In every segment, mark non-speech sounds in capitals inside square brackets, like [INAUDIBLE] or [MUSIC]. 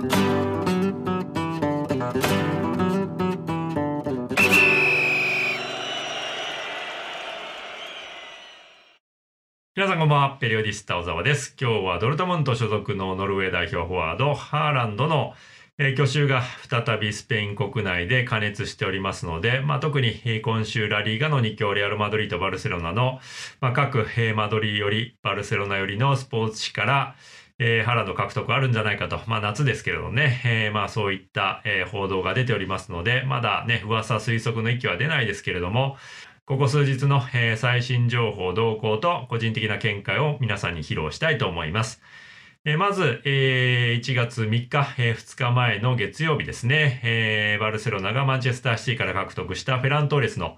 皆さんこんばんは。ペリオディスタ小沢です。今日はドルトムント所属のノルウェー代表フォワード、ハーランドのえ去就が再びスペイン国内で加熱しておりますので、まあ、特に今週ラリーガの2強レアル・マドリーとバルセロナの、まあ、各マドリーよりバルセロナよりのスポーツ紙から、えー、ハラド獲得あるんじゃないかと、まあ、夏ですけれどもね、えー、まあそういった、え、報道が出ておりますので、まだね、噂推測の域は出ないですけれども、ここ数日の、え、最新情報動向と個人的な見解を皆さんに披露したいと思います。え、まず、え、1月3日、え、2日前の月曜日ですね、え、バルセロナがマンチェスターシティから獲得したフェラントーレスの、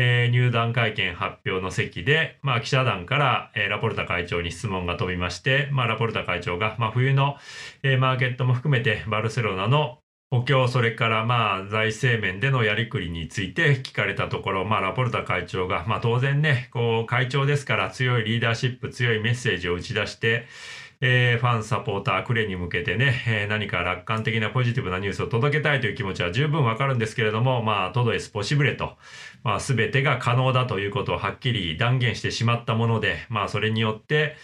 えー、入団会見発表の席で、まあ、記者団から、えー、ラポルタ会長に質問が飛びまして、まあ、ラポルタ会長が、まあ、冬の、えー、マーケットも含めてバルセロナの補強、それからまあ財政面でのやりくりについて聞かれたところ、まあラポルタ会長が、まあ当然ね、こう会長ですから強いリーダーシップ、強いメッセージを打ち出して、えー、ファン、サポーター、クレに向けてね、えー、何か楽観的なポジティブなニュースを届けたいという気持ちは十分わかるんですけれども、まあ、トドエスポシブレと、まあ、すべてが可能だということをはっきり断言してしまったもので、まあ、それによって、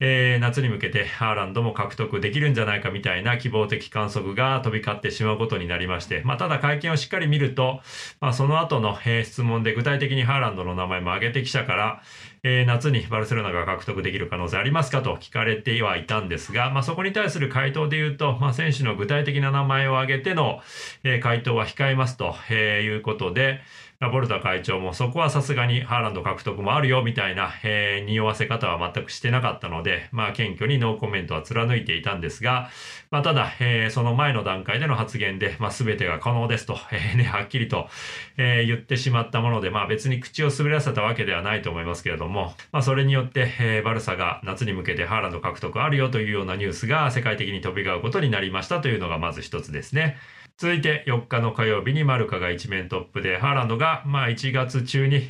えー、夏に向けてハーランドも獲得できるんじゃないかみたいな希望的観測が飛び交ってしまうことになりまして、まあ、ただ会見をしっかり見ると、まあ、その後の、えー、質問で具体的にハーランドの名前も挙げて記者から、えー、夏にバルセロナが獲得できる可能性ありますかと聞かれてはいたんですが、まあ、そこに対する回答で言うと、まあ、選手の具体的な名前を挙げての、えー、回答は控えますと、えー、いうことで、ラポルタ会長もそこはさすがにハーランド獲得もあるよみたいな、えー、匂わせ方は全くしてなかったので、まあ謙虚にノーコメントは貫いていたんですが、まあただ、えー、その前の段階での発言で、まあ全てが可能ですと、えー、ね、はっきりと、えー、言ってしまったもので、まあ別に口を滑らせたわけではないと思いますけれども、もまあそれによって、えー、バルサが夏に向けてハーランド獲得あるよというようなニュースが世界的に飛び交うことになりましたというのがまず一つですね。続いて4日の火曜日にマルカが一面トップで、ハーランドがまあ1月中に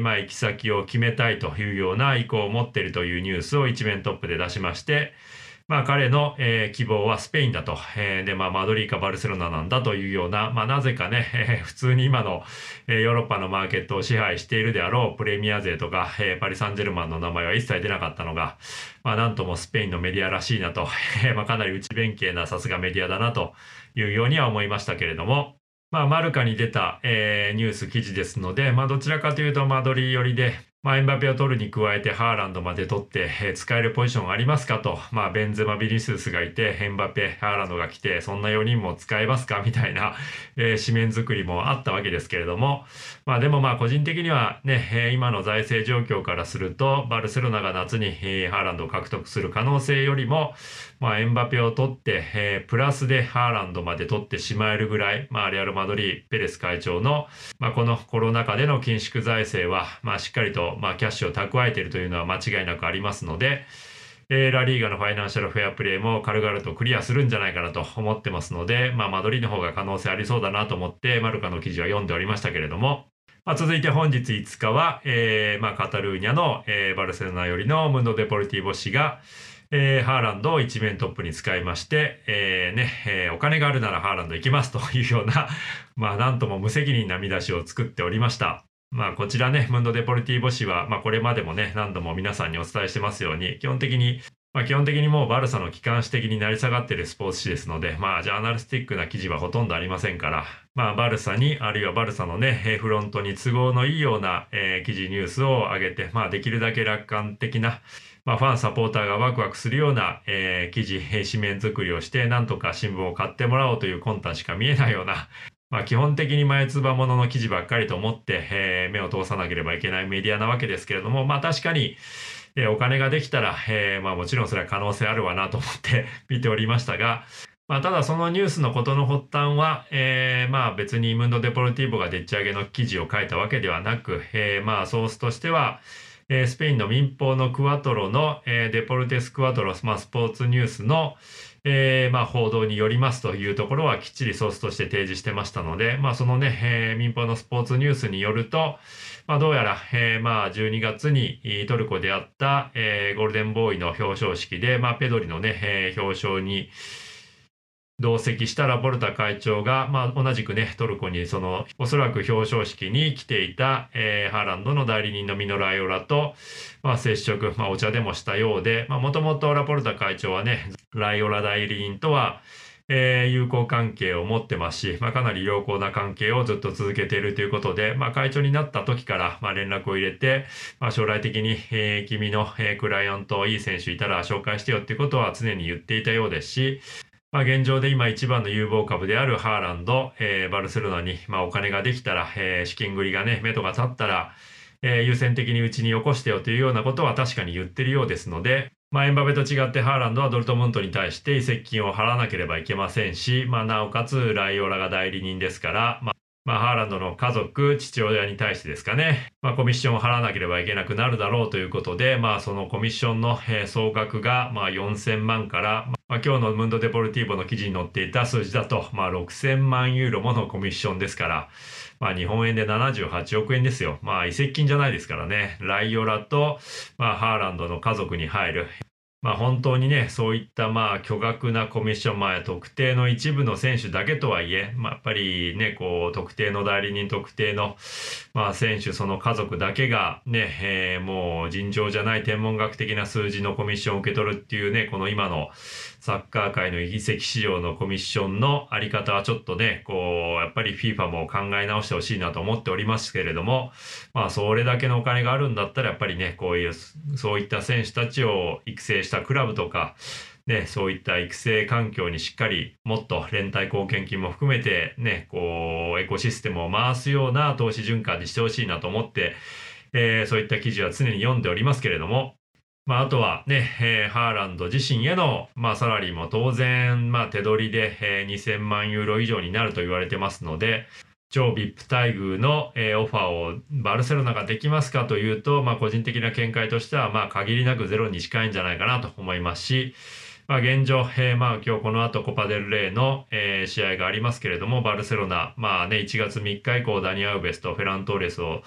まあ行き先を決めたいというような意向を持っているというニュースを一面トップで出しまして、まあ彼の、えー、希望はスペインだと、えー、で、まあマドリーかバルセロナなんだというような、まあなぜかね、えー、普通に今の、えー、ヨーロッパのマーケットを支配しているであろうプレミア勢とか、えー、パリ・サンジェルマンの名前は一切出なかったのが、まあなんともスペインのメディアらしいなと、えー、まあかなり内弁慶なさすがメディアだなというようには思いましたけれども、まあ、マルカに出た、えー、ニュース記事ですので、まあ、どちらかというとマドリー寄りで、まあ、エンバペを取るに加えてハーランドまで取って、えー、使えるポジションありますかと、まあ、ベンゼマ・ビニススがいて、エンバペ、ハーランドが来て、そんな4人も使えますか？[LAUGHS] みたいな、えー、紙面作りもあったわけですけれども、まあ、でもまあ、個人的にはね、え、今の財政状況からすると、バルセロナが夏に、えー、ハーランドを獲得する可能性よりも、まあ、エンバペを取って、えー、プラスでハーランドまで取ってしまえるぐらい、まあ、レアル・マドリー、ペレス会長の、まあ、このコロナ禍での緊縮財政は、まあ、しっかりと、まあ、キャッシュを蓄えているというのは間違いなくありますので、えー、ラリーガのファイナンシャルフェアプレーも軽々とクリアするんじゃないかなと思ってますので、まあ、マドリーの方が可能性ありそうだなと思って、マルカの記事は読んでおりましたけれども、まあ、続いて本日5日は、えー、まあ、カタルーニャの、えー、バルセロナよりのムンド・デポルティーボ氏が、えー、ハーランドを一面トップに使いまして、えー、ね、えー、お金があるならハーランド行きますというような、まあ、なんとも無責任な見出しを作っておりました。まあこちらね、ムンド・デポルティーボ氏は、まあこれまでもね、何度も皆さんにお伝えしてますように、基本的に、まあ基本的にもうバルサの機関紙的になり下がっているスポーツ紙ですので、まあジャーナリスティックな記事はほとんどありませんから、まあバルサに、あるいはバルサのね、フロントに都合のいいような、えー、記事ニュースを上げて、まあできるだけ楽観的な、まあ、ファン、サポーターがワクワクするような、えー、記事、紙面作りをして、なんとか新聞を買ってもらおうという魂胆しか見えないような、まあ、基本的に前つばものの記事ばっかりと思って、えー、目を通さなければいけないメディアなわけですけれども、まあ確かに、えー、お金ができたら、えー、まあもちろんそれは可能性あるわなと思って [LAUGHS] 見ておりましたが、まあ、ただそのニュースのことの発端は、えー、まあ別にムンド・デポルティーボがでっち上げの記事を書いたわけではなく、えー、まあソースとしては、えー、スペインの民放のクワトロの、えー、デポルテスクワトロ、まあ、スポーツニュースの、えー、まあ、報道によりますというところはきっちりソースとして提示してましたので、まあ、そのね、えー、民放のスポーツニュースによると、まあ、どうやら、えー、まあ、12月にトルコであった、え、ゴールデンボーイの表彰式で、まあ、ペドリのね、え、表彰に、同席したラポルタ会長が、まあ、同じくね、トルコにその、おそらく表彰式に来ていた、えー、ハーランドの代理人のミノライオラと、まあ、接触、まあ、お茶でもしたようで、まあ、もともとラポルタ会長はね、ライオラ代理人とは、えー、友好関係を持ってますし、まあ、かなり良好な関係をずっと続けているということで、まあ、会長になった時から、まあ、連絡を入れて、まあ、将来的に、えー、君の、えー、クライアント、いい選手いたら紹介してよっていうことは常に言っていたようですし、まあ、現状で今一番の有望株であるハーランド、えー、バルセロナに、まあ、お金ができたら、えー、資金繰りがね、目処が立ったら、えー、優先的にうちによこしてよというようなことは確かに言ってるようですので、まあ、エンバペと違ってハーランドはドルトムントに対して移籍金を払わなければいけませんし、まあ、なおかつライオラが代理人ですから、まあまあ、ハーランドの家族、父親に対してですかね、まあ、コミッションを払わなければいけなくなるだろうということで、まあ、そのコミッションの、総額が、まあ、4000万から、まあ、今日のムンド・デポルティーボの記事に載っていた数字だと、まあ、6000万ユーロものコミッションですから、まあ、日本円で78億円ですよ。まあ、移籍金じゃないですからね。ライオラと、まあ、ハーランドの家族に入るまあ、本当にね、そういったまあ巨額なコミッション、まあ、特定の一部の選手だけとはいえ、まあ、やっぱりね、こう、特定の代理人、特定の、まあ、選手、その家族だけがね、えー、もう尋常じゃない天文学的な数字のコミッションを受け取るっていうね、この今のサッカー界の移籍市場のコミッションのあり方はちょっとね、こう、やっぱり FIFA も考え直してほしいなと思っておりますけれども、まあ、それだけのお金があるんだったら、やっぱりね、こういう、そういった選手たちを育成したクラブとか、ね、そういった育成環境にしっかりもっと連帯貢献金も含めてね、こう、エコシステムを回すような投資循環にしてほしいなと思って、えー、そういった記事は常に読んでおりますけれども、まあ、あとはね、えー、ハーランド自身への、まあ、サラリーも当然、まあ、手取りで、えー、2000万ユーロ以上になると言われてますので、超 VIP 待遇の、えー、オファーをバルセロナができますかというと、まあ、個人的な見解としては、まあ、限りなくゼロに近いんじゃないかなと思いますし、まあ、現状、えー、まあ、今日この後コパデルレイの、えー、試合がありますけれども、バルセロナ、まあね、1月3日以降、ダニアウベスとフェラントーレスを、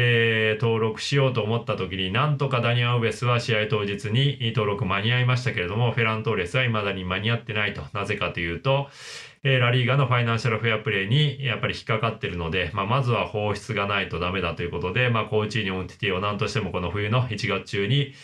えー、登録しようと思った時になんとかダニアウベスは試合当日に登録間に合いましたけれども、フェラントーレスは未だに間に合ってないと。なぜかというと、えラリーガのファイナンシャルフェアプレーにやっぱり引っかかってるので、まあ、まずは放出がないとダメだということで、まあ、コーチーニョンティティを何としてもこの冬の1月中に、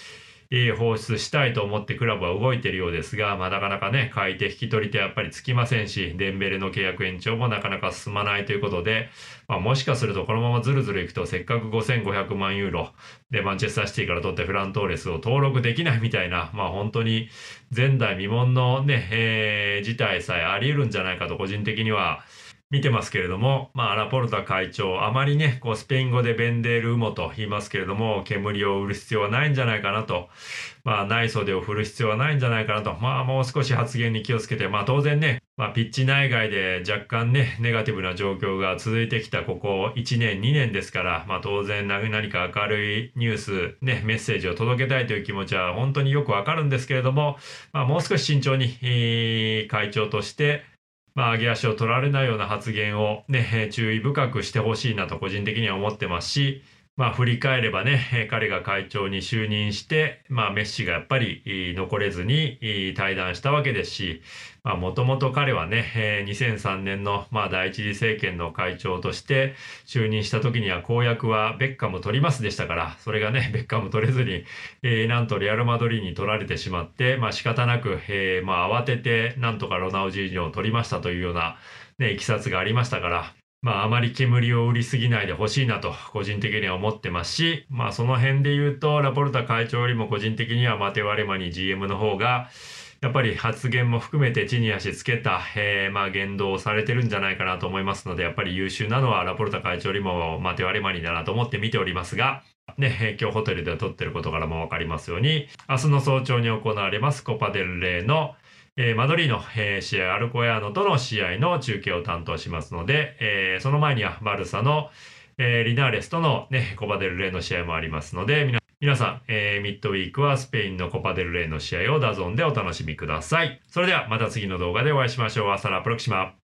放出したいと思ってクラブは動いているようですが、まあ、なかなかね、買い手引き取り手やっぱりつきませんし、デンベレの契約延長もなかなか進まないということで、まあ、もしかするとこのままずるずるいくと、せっかく5500万ユーロでマンチェスターシティから取ってフラントーレスを登録できないみたいな、まあ本当に前代未聞のね、えー、事態さえあり得るんじゃないかと個人的には見てますけれども、まあ、ラポルタ会長、あまりね、こう、スペイン語でベンデールウモと言いますけれども、煙を売る必要はないんじゃないかなと、まあ、内袖を振る必要はないんじゃないかなと、まあ、もう少し発言に気をつけて、まあ、当然ね、まあ、ピッチ内外で若干ね、ネガティブな状況が続いてきたここ1年、2年ですから、まあ、当然何か明るいニュース、ね、メッセージを届けたいという気持ちは本当によくわかるんですけれども、まあ、もう少し慎重に、会長として、まあ、上げ足を取られないような発言をね、注意深くしてほしいなと個人的には思ってますし、まあ振り返ればね、彼が会長に就任して、まあメッシがやっぱり残れずに対談したわけですし、まあもともと彼はね、2003年のまあ第一次政権の会長として就任した時には公約はベッカム取りますでしたから、それがね、ベッカム取れずに、えー、なんとレアルマドリーに取られてしまって、まあ仕方なく、えー、まあ慌ててなんとかロナウジーニョを取りましたというようなね、いきさつがありましたから、まあ、あまり煙を売りすぎないでほしいなと、個人的には思ってますし、まあ、その辺で言うと、ラポルタ会長よりも個人的にはマテワレマニ GM の方が、やっぱり発言も含めて地に足つけた、えー、まあ言動をされてるんじゃないかなと思いますので、やっぱり優秀なのはラポルタ会長よりもマテワレマニだなと思って見ておりますが、ね、今日ホテルで撮ってることからもわかりますように、明日の早朝に行われますコパデルレイのえー、マドリーの、えー、試合、アルコヤーノとの試合の中継を担当しますので、えー、その前にはバルサの、えリナーレスとの、ね、コパデルレイの試合もありますので、皆さん、えミッドウィークはスペインのコパデルレイの試合をダゾンでお楽しみください。それではまた次の動画でお会いしましょう。アサラプロキシマ。